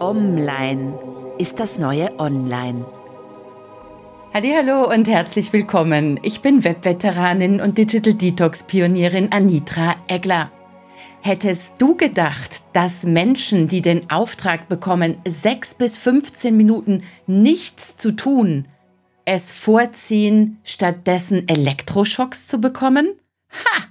Online ist das neue Online. Hallo und herzlich willkommen. Ich bin Webveteranin und Digital Detox Pionierin Anitra Egler. Hättest du gedacht, dass Menschen, die den Auftrag bekommen, sechs bis 15 Minuten nichts zu tun, es vorziehen, stattdessen Elektroschocks zu bekommen? Ha!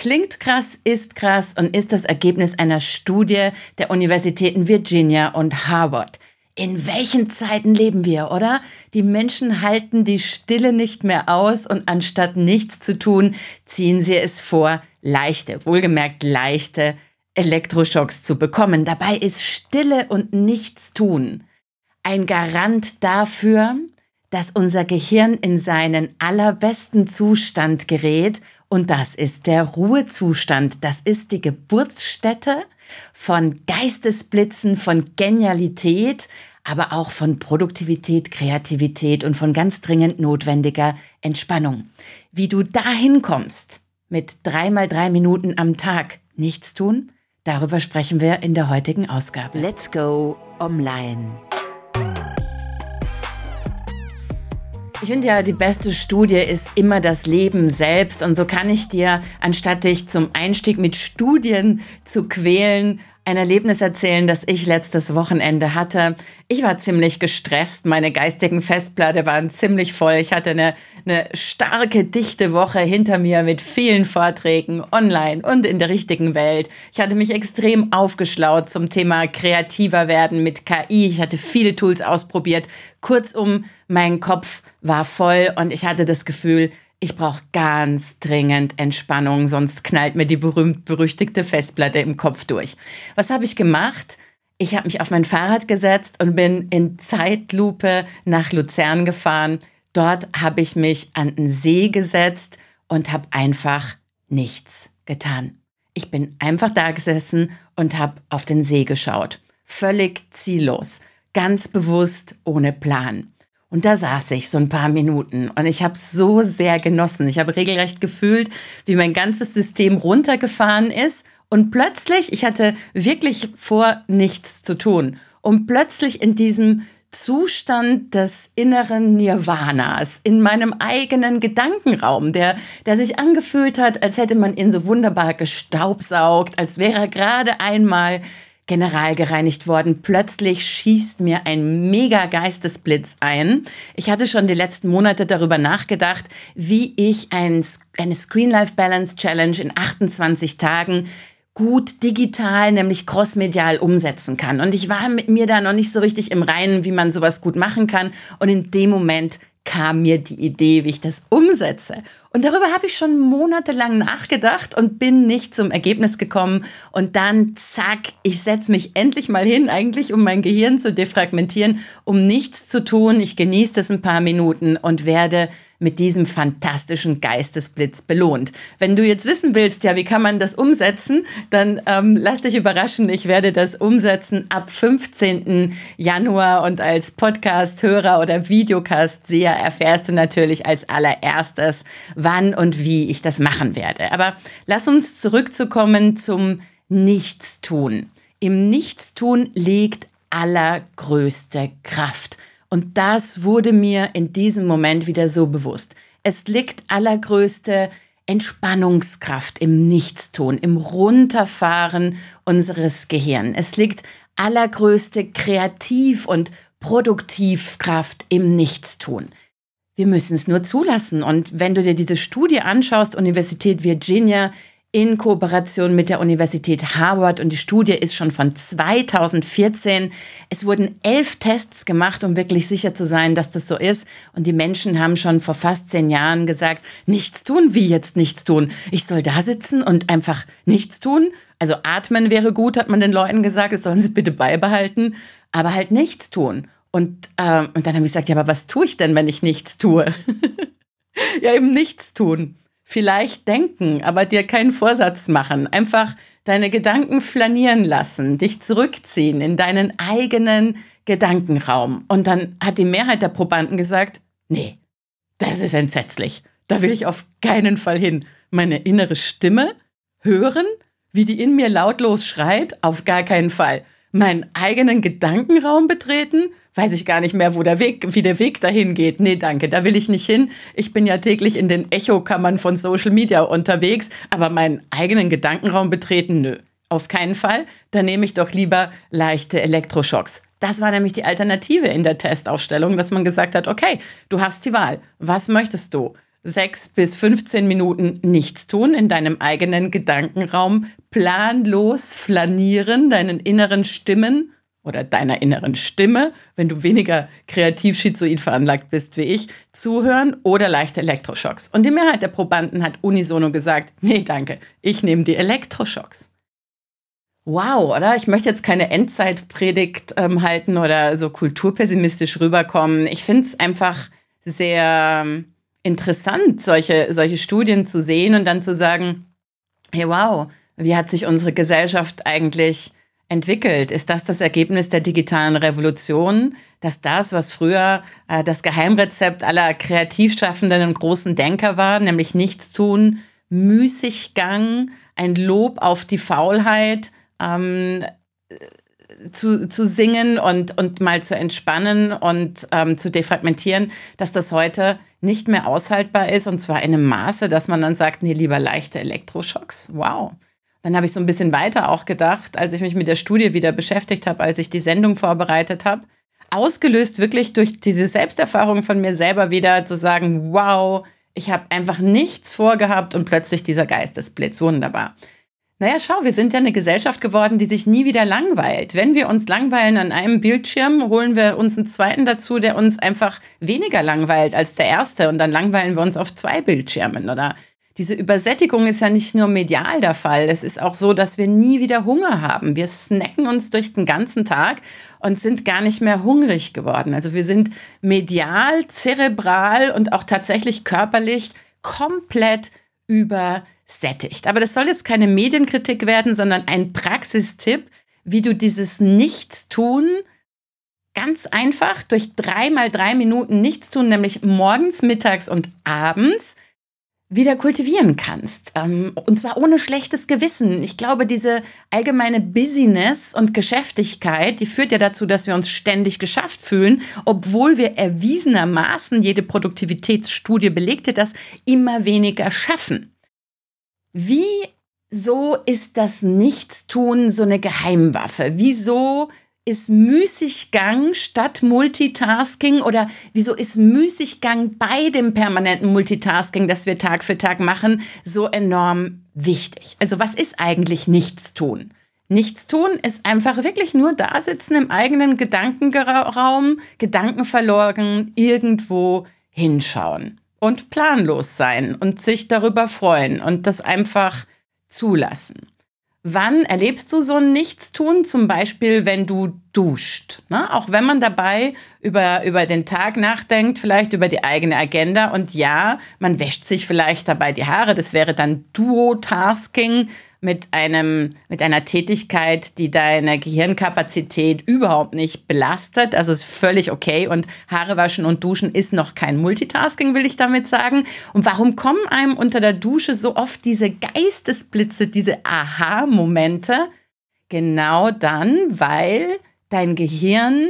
Klingt krass, ist krass und ist das Ergebnis einer Studie der Universitäten Virginia und Harvard. In welchen Zeiten leben wir, oder? Die Menschen halten die Stille nicht mehr aus und anstatt nichts zu tun, ziehen sie es vor, leichte, wohlgemerkt leichte Elektroschocks zu bekommen. Dabei ist Stille und Nichtstun ein Garant dafür, dass unser Gehirn in seinen allerbesten Zustand gerät und das ist der Ruhezustand. Das ist die Geburtsstätte von Geistesblitzen, von Genialität, aber auch von Produktivität, Kreativität und von ganz dringend notwendiger Entspannung. Wie du dahin kommst, mit dreimal drei Minuten am Tag nichts tun, darüber sprechen wir in der heutigen Ausgabe. Let's go online. Ich finde ja, die beste Studie ist immer das Leben selbst. Und so kann ich dir, anstatt dich zum Einstieg mit Studien zu quälen, ein Erlebnis erzählen, das ich letztes Wochenende hatte. Ich war ziemlich gestresst. Meine geistigen Festplatte waren ziemlich voll. Ich hatte eine, eine starke, dichte Woche hinter mir mit vielen Vorträgen online und in der richtigen Welt. Ich hatte mich extrem aufgeschlaut zum Thema kreativer werden mit KI. Ich hatte viele Tools ausprobiert. Kurzum, mein Kopf war voll und ich hatte das Gefühl, ich brauche ganz dringend Entspannung, sonst knallt mir die berühmt-berüchtigte Festplatte im Kopf durch. Was habe ich gemacht? Ich habe mich auf mein Fahrrad gesetzt und bin in Zeitlupe nach Luzern gefahren. Dort habe ich mich an den See gesetzt und habe einfach nichts getan. Ich bin einfach da gesessen und habe auf den See geschaut. Völlig ziellos, ganz bewusst, ohne Plan. Und da saß ich so ein paar Minuten und ich habe so sehr genossen. Ich habe regelrecht gefühlt, wie mein ganzes System runtergefahren ist und plötzlich, ich hatte wirklich vor, nichts zu tun. Und plötzlich in diesem Zustand des inneren Nirvanas, in meinem eigenen Gedankenraum, der, der sich angefühlt hat, als hätte man ihn so wunderbar gestaubsaugt, als wäre er gerade einmal generalgereinigt worden. Plötzlich schießt mir ein mega Geistesblitz ein. Ich hatte schon die letzten Monate darüber nachgedacht, wie ich ein, eine Screen Life Balance Challenge in 28 Tagen gut digital, nämlich crossmedial umsetzen kann. Und ich war mit mir da noch nicht so richtig im Reinen, wie man sowas gut machen kann. Und in dem Moment kam mir die Idee, wie ich das umsetze. Und darüber habe ich schon monatelang nachgedacht und bin nicht zum Ergebnis gekommen. Und dann, zack, ich setze mich endlich mal hin, eigentlich um mein Gehirn zu defragmentieren, um nichts zu tun. Ich genieße das ein paar Minuten und werde mit diesem fantastischen Geistesblitz belohnt. Wenn du jetzt wissen willst, ja, wie kann man das umsetzen, dann ähm, lass dich überraschen. Ich werde das umsetzen ab 15. Januar und als Podcast-Hörer oder Videocast-Seher erfährst du natürlich als allererstes, wann und wie ich das machen werde. Aber lass uns zurückzukommen zum Nichtstun. Im Nichtstun liegt allergrößte Kraft. Und das wurde mir in diesem Moment wieder so bewusst. Es liegt allergrößte Entspannungskraft im Nichtstun, im Runterfahren unseres Gehirns. Es liegt allergrößte Kreativ- und Produktivkraft im Nichtstun. Wir müssen es nur zulassen. Und wenn du dir diese Studie anschaust, Universität Virginia, in Kooperation mit der Universität Harvard und die Studie ist schon von 2014. Es wurden elf Tests gemacht, um wirklich sicher zu sein, dass das so ist. Und die Menschen haben schon vor fast zehn Jahren gesagt, nichts tun, wie jetzt nichts tun. Ich soll da sitzen und einfach nichts tun. Also atmen wäre gut, hat man den Leuten gesagt, das sollen sie bitte beibehalten, aber halt nichts tun. Und, äh, und dann habe ich gesagt, ja, aber was tue ich denn, wenn ich nichts tue? ja, eben nichts tun vielleicht denken, aber dir keinen Vorsatz machen. Einfach deine Gedanken flanieren lassen, dich zurückziehen in deinen eigenen Gedankenraum. Und dann hat die Mehrheit der Probanden gesagt, nee, das ist entsetzlich. Da will ich auf keinen Fall hin. Meine innere Stimme hören, wie die in mir lautlos schreit, auf gar keinen Fall. meinen eigenen Gedankenraum betreten? Weiß ich gar nicht mehr, wo der Weg, wie der Weg dahin geht. Nee, danke, da will ich nicht hin. Ich bin ja täglich in den Echokammern von Social Media unterwegs, aber meinen eigenen Gedankenraum betreten, nö. Auf keinen Fall. Da nehme ich doch lieber leichte Elektroschocks. Das war nämlich die Alternative in der Testaufstellung, dass man gesagt hat, okay, du hast die Wahl. Was möchtest du? Sechs bis 15 Minuten nichts tun in deinem eigenen Gedankenraum, planlos flanieren, deinen inneren Stimmen oder deiner inneren Stimme, wenn du weniger kreativ schizoid veranlagt bist wie ich, zuhören oder leichte Elektroschocks. Und die Mehrheit der Probanden hat unisono gesagt, nee, danke, ich nehme die Elektroschocks. Wow, oder? Ich möchte jetzt keine Endzeitpredigt ähm, halten oder so kulturpessimistisch rüberkommen. Ich finde es einfach sehr ähm, interessant, solche, solche Studien zu sehen und dann zu sagen, hey, wow, wie hat sich unsere Gesellschaft eigentlich entwickelt? Ist das das Ergebnis der digitalen Revolution? Dass das, was früher äh, das Geheimrezept aller Kreativschaffenden und großen Denker war, nämlich nichts tun, Müßiggang, ein Lob auf die Faulheit, ähm, zu, zu singen und, und mal zu entspannen und ähm, zu defragmentieren, dass das heute nicht mehr aushaltbar ist und zwar in einem Maße, dass man dann sagt, nee, lieber leichte Elektroschocks. Wow. Dann habe ich so ein bisschen weiter auch gedacht, als ich mich mit der Studie wieder beschäftigt habe, als ich die Sendung vorbereitet habe. Ausgelöst wirklich durch diese Selbsterfahrung von mir selber wieder zu sagen, wow, ich habe einfach nichts vorgehabt und plötzlich dieser Geistesblitz. Wunderbar. Naja, schau, wir sind ja eine Gesellschaft geworden, die sich nie wieder langweilt. Wenn wir uns langweilen an einem Bildschirm, holen wir uns einen zweiten dazu, der uns einfach weniger langweilt als der erste. Und dann langweilen wir uns auf zwei Bildschirmen, oder? Diese Übersättigung ist ja nicht nur medial der Fall. Es ist auch so, dass wir nie wieder Hunger haben. Wir snacken uns durch den ganzen Tag und sind gar nicht mehr hungrig geworden. Also wir sind medial, zerebral und auch tatsächlich körperlich komplett übersättigt sättigt. Aber das soll jetzt keine Medienkritik werden, sondern ein Praxistipp, wie du dieses Nichtstun ganz einfach durch dreimal drei Minuten Nichtstun, nämlich morgens, mittags und abends, wieder kultivieren kannst. Ähm, und zwar ohne schlechtes Gewissen. Ich glaube, diese allgemeine Business und Geschäftigkeit, die führt ja dazu, dass wir uns ständig geschafft fühlen, obwohl wir erwiesenermaßen, jede Produktivitätsstudie belegte das, immer weniger schaffen. Wieso ist das Nichtstun so eine Geheimwaffe? Wieso ist Müßiggang statt Multitasking oder wieso ist Müßiggang bei dem permanenten Multitasking, das wir Tag für Tag machen, so enorm wichtig? Also was ist eigentlich Nichtstun? Nichtstun ist einfach wirklich nur da sitzen im eigenen Gedankenraum, Gedanken verloren, irgendwo hinschauen und planlos sein und sich darüber freuen und das einfach zulassen. Wann erlebst du so ein Nichtstun? Zum Beispiel, wenn du duscht. Ne? Auch wenn man dabei über, über den Tag nachdenkt, vielleicht über die eigene Agenda. Und ja, man wäscht sich vielleicht dabei die Haare. Das wäre dann Duo-Tasking mit, einem, mit einer Tätigkeit, die deine Gehirnkapazität überhaupt nicht belastet. Also ist völlig okay. Und Haare waschen und duschen ist noch kein Multitasking, will ich damit sagen. Und warum kommen einem unter der Dusche so oft diese Geistesblitze, diese Aha-Momente? Genau dann, weil dein Gehirn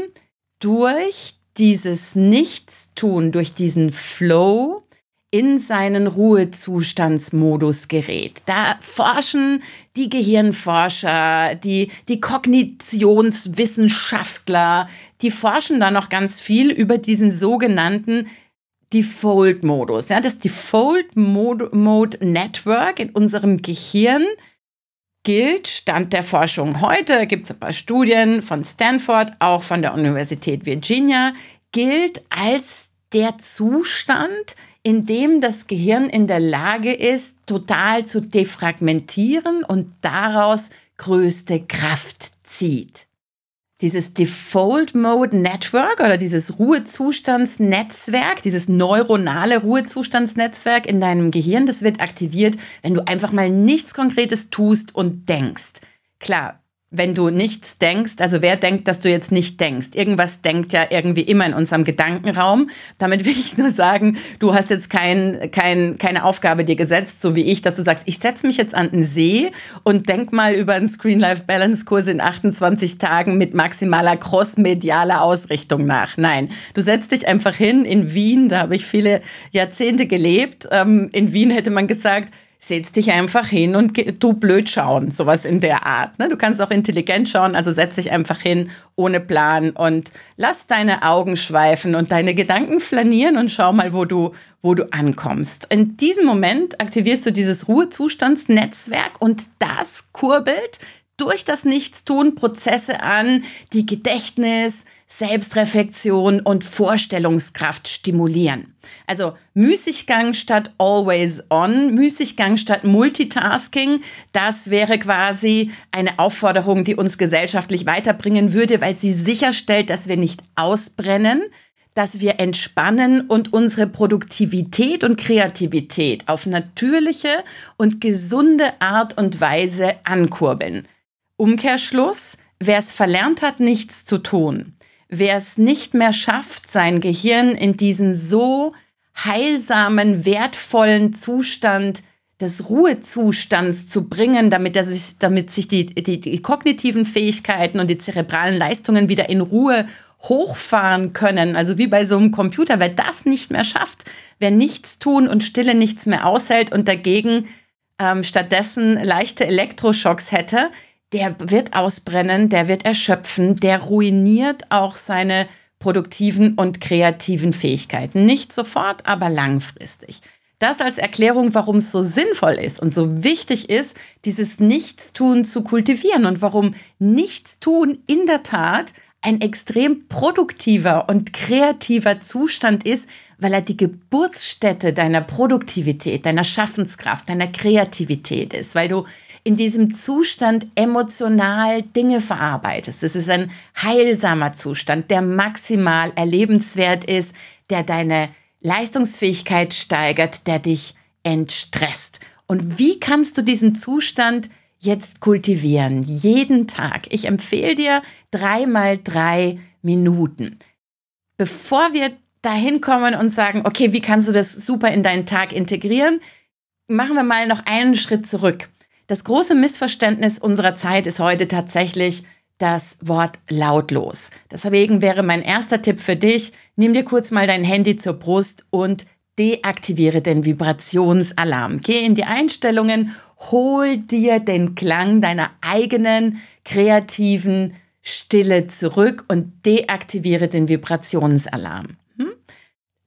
durch dieses Nichtstun, durch diesen Flow, in seinen Ruhezustandsmodus gerät. Da forschen die Gehirnforscher, die, die Kognitionswissenschaftler, die forschen da noch ganz viel über diesen sogenannten Default-Modus. Ja, das Default-Mode Network in unserem Gehirn gilt, Stand der Forschung heute, gibt es ein paar Studien von Stanford, auch von der Universität Virginia, gilt als der Zustand, in dem das Gehirn in der Lage ist, total zu defragmentieren und daraus größte Kraft zieht. Dieses Default Mode Network oder dieses Ruhezustandsnetzwerk, dieses neuronale Ruhezustandsnetzwerk in deinem Gehirn, das wird aktiviert, wenn du einfach mal nichts Konkretes tust und denkst. Klar, wenn du nichts denkst, also wer denkt, dass du jetzt nicht denkst? Irgendwas denkt ja irgendwie immer in unserem Gedankenraum. Damit will ich nur sagen, du hast jetzt kein, kein, keine Aufgabe dir gesetzt, so wie ich, dass du sagst, ich setze mich jetzt an den See und denk mal über einen Screen-Life-Balance-Kurs in 28 Tagen mit maximaler crossmedialer Ausrichtung nach. Nein, du setzt dich einfach hin in Wien, da habe ich viele Jahrzehnte gelebt. Ähm, in Wien hätte man gesagt, setz dich einfach hin und du blöd schauen, sowas in der Art. Ne? Du kannst auch intelligent schauen, also setz dich einfach hin ohne Plan und lass deine Augen schweifen und deine Gedanken flanieren und schau mal, wo du, wo du ankommst. In diesem Moment aktivierst du dieses Ruhezustandsnetzwerk und das kurbelt durch das Nichtstun Prozesse an, die Gedächtnis, Selbstreflexion und Vorstellungskraft stimulieren. Also Müßiggang statt always on, Müßiggang statt Multitasking, das wäre quasi eine Aufforderung, die uns gesellschaftlich weiterbringen würde, weil sie sicherstellt, dass wir nicht ausbrennen, dass wir entspannen und unsere Produktivität und Kreativität auf natürliche und gesunde Art und Weise ankurbeln. Umkehrschluss, wer es verlernt hat, nichts zu tun, wer es nicht mehr schafft, sein Gehirn in diesen so heilsamen, wertvollen Zustand des Ruhezustands zu bringen, damit, er sich, damit sich die, die, die kognitiven Fähigkeiten und die zerebralen Leistungen wieder in Ruhe hochfahren können. Also wie bei so einem Computer. Wer das nicht mehr schafft, wer nichts tun und Stille nichts mehr aushält und dagegen ähm, stattdessen leichte Elektroschocks hätte, der wird ausbrennen, der wird erschöpfen, der ruiniert auch seine produktiven und kreativen Fähigkeiten. Nicht sofort, aber langfristig. Das als Erklärung, warum es so sinnvoll ist und so wichtig ist, dieses Nichtstun zu kultivieren und warum Nichtstun in der Tat ein extrem produktiver und kreativer Zustand ist, weil er die Geburtsstätte deiner Produktivität, deiner Schaffenskraft, deiner Kreativität ist, weil du in diesem Zustand emotional Dinge verarbeitest. Es ist ein heilsamer Zustand, der maximal erlebenswert ist, der deine Leistungsfähigkeit steigert, der dich entstresst. Und wie kannst du diesen Zustand jetzt kultivieren? Jeden Tag. Ich empfehle dir dreimal drei Minuten. Bevor wir dahin kommen und sagen, okay, wie kannst du das super in deinen Tag integrieren, machen wir mal noch einen Schritt zurück. Das große Missverständnis unserer Zeit ist heute tatsächlich das Wort lautlos. Deswegen wäre mein erster Tipp für dich, nimm dir kurz mal dein Handy zur Brust und deaktiviere den Vibrationsalarm. Geh in die Einstellungen, hol dir den Klang deiner eigenen kreativen Stille zurück und deaktiviere den Vibrationsalarm.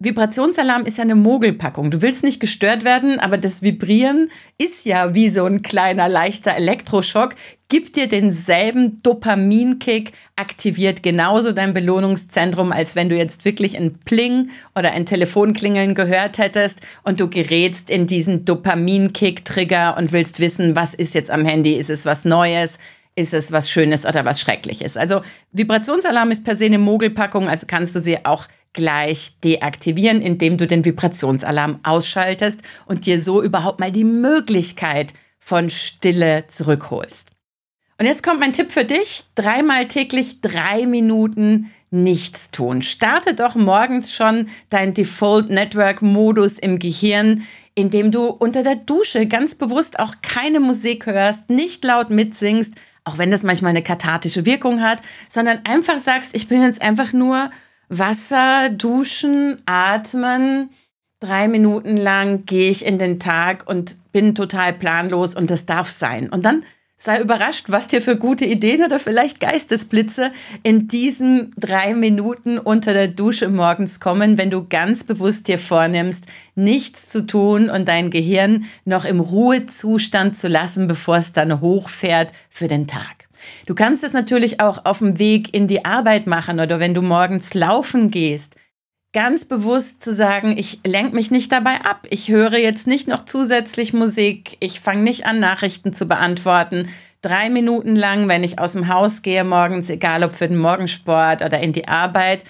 Vibrationsalarm ist ja eine Mogelpackung. Du willst nicht gestört werden, aber das Vibrieren ist ja wie so ein kleiner leichter Elektroschock, gibt dir denselben Dopaminkick, aktiviert genauso dein Belohnungszentrum, als wenn du jetzt wirklich ein Pling oder ein Telefonklingeln gehört hättest und du gerätst in diesen Dopaminkick-Trigger und willst wissen, was ist jetzt am Handy, ist es was Neues? Ist es was Schönes oder was Schreckliches? Also Vibrationsalarm ist per se eine Mogelpackung, also kannst du sie auch gleich deaktivieren, indem du den Vibrationsalarm ausschaltest und dir so überhaupt mal die Möglichkeit von Stille zurückholst. Und jetzt kommt mein Tipp für dich. Dreimal täglich drei Minuten nichts tun. Starte doch morgens schon dein Default Network Modus im Gehirn, indem du unter der Dusche ganz bewusst auch keine Musik hörst, nicht laut mitsingst, auch wenn das manchmal eine kathartische Wirkung hat, sondern einfach sagst, ich bin jetzt einfach nur Wasser, duschen, atmen. Drei Minuten lang gehe ich in den Tag und bin total planlos und das darf sein. Und dann sei überrascht, was dir für gute Ideen oder vielleicht Geistesblitze in diesen drei Minuten unter der Dusche morgens kommen, wenn du ganz bewusst dir vornimmst, nichts zu tun und dein Gehirn noch im Ruhezustand zu lassen, bevor es dann hochfährt für den Tag. Du kannst es natürlich auch auf dem Weg in die Arbeit machen oder wenn du morgens laufen gehst. Ganz bewusst zu sagen, ich lenke mich nicht dabei ab. Ich höre jetzt nicht noch zusätzlich Musik. Ich fange nicht an, Nachrichten zu beantworten. Drei Minuten lang, wenn ich aus dem Haus gehe morgens, egal ob für den Morgensport oder in die Arbeit,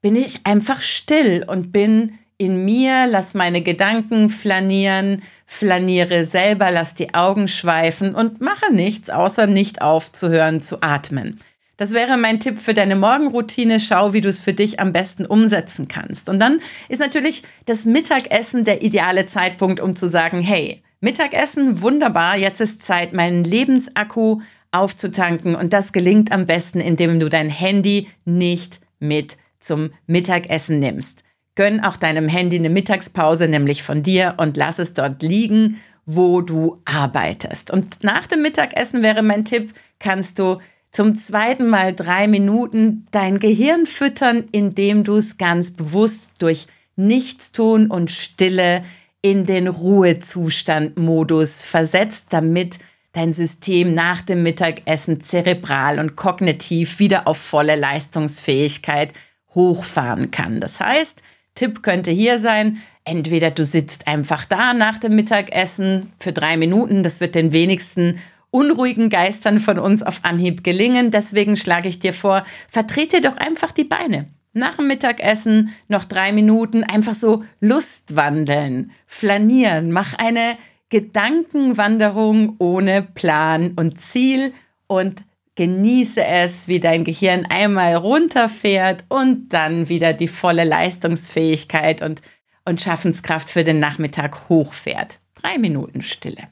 bin ich einfach still und bin in mir, lass meine Gedanken flanieren, flaniere selber, lass die Augen schweifen und mache nichts, außer nicht aufzuhören zu atmen. Das wäre mein Tipp für deine Morgenroutine. Schau, wie du es für dich am besten umsetzen kannst. Und dann ist natürlich das Mittagessen der ideale Zeitpunkt, um zu sagen, hey, Mittagessen, wunderbar, jetzt ist Zeit, meinen Lebensakku aufzutanken. Und das gelingt am besten, indem du dein Handy nicht mit zum Mittagessen nimmst. Gönn auch deinem Handy eine Mittagspause, nämlich von dir, und lass es dort liegen, wo du arbeitest. Und nach dem Mittagessen wäre mein Tipp, kannst du zum zweiten Mal drei Minuten dein Gehirn füttern, indem du es ganz bewusst durch Nichtstun und Stille in den Ruhezustand-Modus versetzt, damit dein System nach dem Mittagessen zerebral und kognitiv wieder auf volle Leistungsfähigkeit hochfahren kann. Das heißt, Tipp könnte hier sein, entweder du sitzt einfach da nach dem Mittagessen für drei Minuten, das wird den wenigsten unruhigen Geistern von uns auf Anhieb gelingen. Deswegen schlage ich dir vor, vertrete doch einfach die Beine. Nach dem Mittagessen noch drei Minuten einfach so Lustwandeln, flanieren, mach eine Gedankenwanderung ohne Plan und Ziel und genieße es, wie dein Gehirn einmal runterfährt und dann wieder die volle Leistungsfähigkeit und, und Schaffenskraft für den Nachmittag hochfährt. Drei Minuten Stille.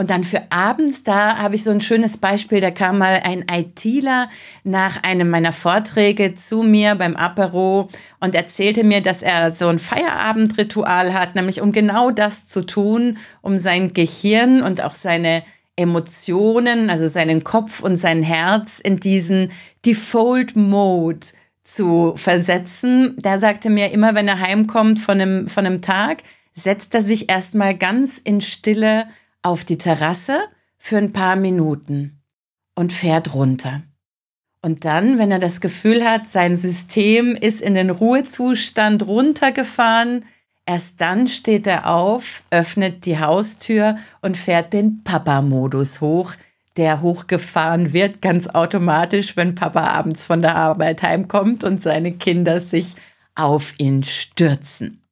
Und dann für abends, da habe ich so ein schönes Beispiel, da kam mal ein ITler nach einem meiner Vorträge zu mir beim Apero und erzählte mir, dass er so ein Feierabendritual hat, nämlich um genau das zu tun, um sein Gehirn und auch seine Emotionen, also seinen Kopf und sein Herz in diesen Default Mode zu versetzen. Der sagte mir immer, wenn er heimkommt von einem, von einem Tag, setzt er sich erstmal ganz in Stille auf die Terrasse für ein paar Minuten und fährt runter. Und dann, wenn er das Gefühl hat, sein System ist in den Ruhezustand runtergefahren, erst dann steht er auf, öffnet die Haustür und fährt den Papa-Modus hoch, der hochgefahren wird, ganz automatisch, wenn Papa abends von der Arbeit heimkommt und seine Kinder sich auf ihn stürzen.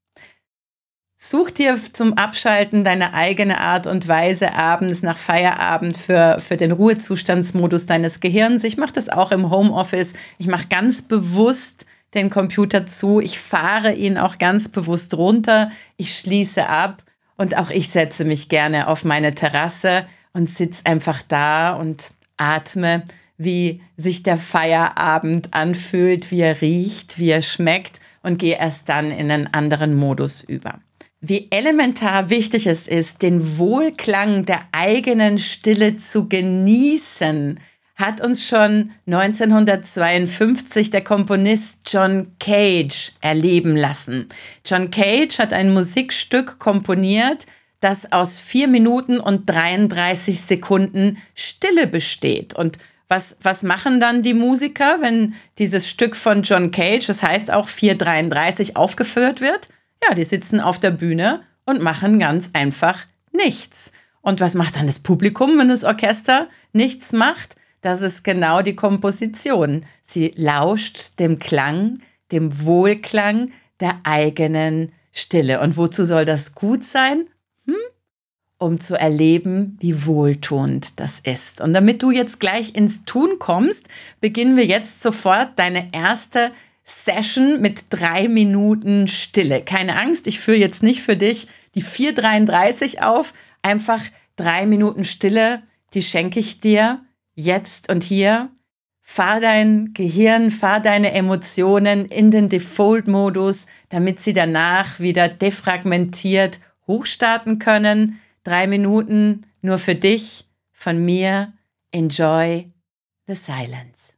Such dir zum Abschalten deine eigene Art und Weise abends nach Feierabend für, für den Ruhezustandsmodus deines Gehirns. Ich mache das auch im Homeoffice. Ich mache ganz bewusst den Computer zu. Ich fahre ihn auch ganz bewusst runter. Ich schließe ab und auch ich setze mich gerne auf meine Terrasse und sitze einfach da und atme, wie sich der Feierabend anfühlt, wie er riecht, wie er schmeckt und gehe erst dann in einen anderen Modus über wie elementar wichtig es ist, den Wohlklang der eigenen Stille zu genießen, hat uns schon 1952 der Komponist John Cage erleben lassen. John Cage hat ein Musikstück komponiert, das aus vier Minuten und 33 Sekunden Stille besteht. Und was, was machen dann die Musiker, wenn dieses Stück von John Cage, das heißt auch 4,33 aufgeführt wird? Ja, die sitzen auf der Bühne und machen ganz einfach nichts. Und was macht dann das Publikum, wenn das Orchester nichts macht? Das ist genau die Komposition. Sie lauscht dem Klang, dem Wohlklang der eigenen Stille. Und wozu soll das gut sein? Hm? Um zu erleben, wie wohltuend das ist. Und damit du jetzt gleich ins Tun kommst, beginnen wir jetzt sofort deine erste Session mit drei Minuten Stille. Keine Angst, ich führe jetzt nicht für dich die 433 auf. Einfach drei Minuten Stille, die schenke ich dir jetzt und hier. Fahr dein Gehirn, fahr deine Emotionen in den Default-Modus, damit sie danach wieder defragmentiert hochstarten können. Drei Minuten nur für dich, von mir. Enjoy the silence.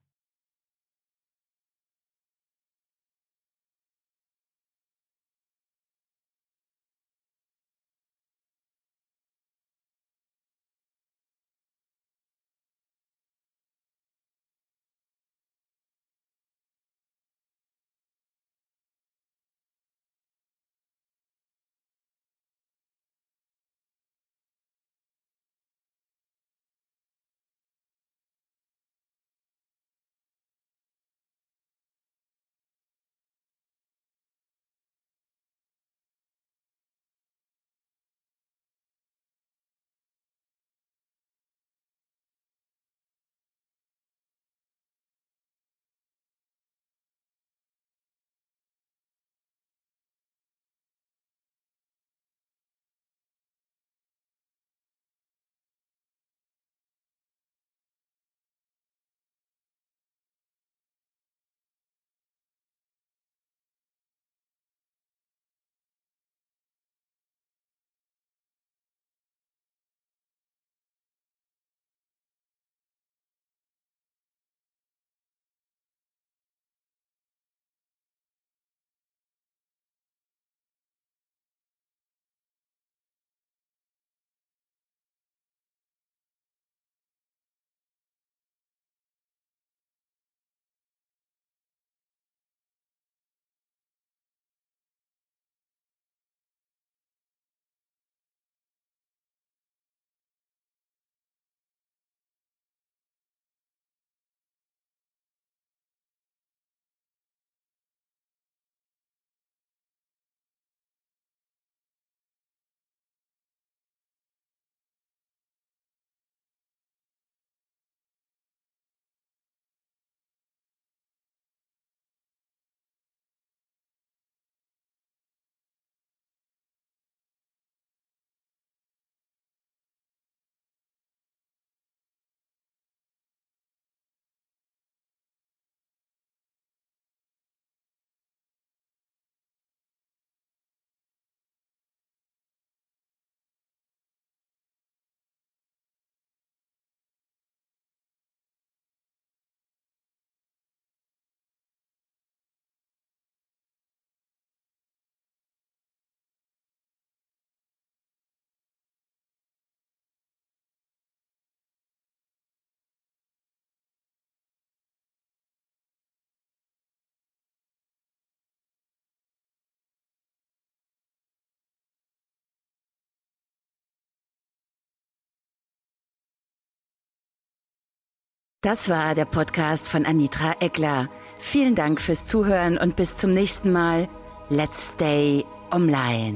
Das war der Podcast von Anitra Eckler. Vielen Dank fürs Zuhören und bis zum nächsten Mal. Let's stay online.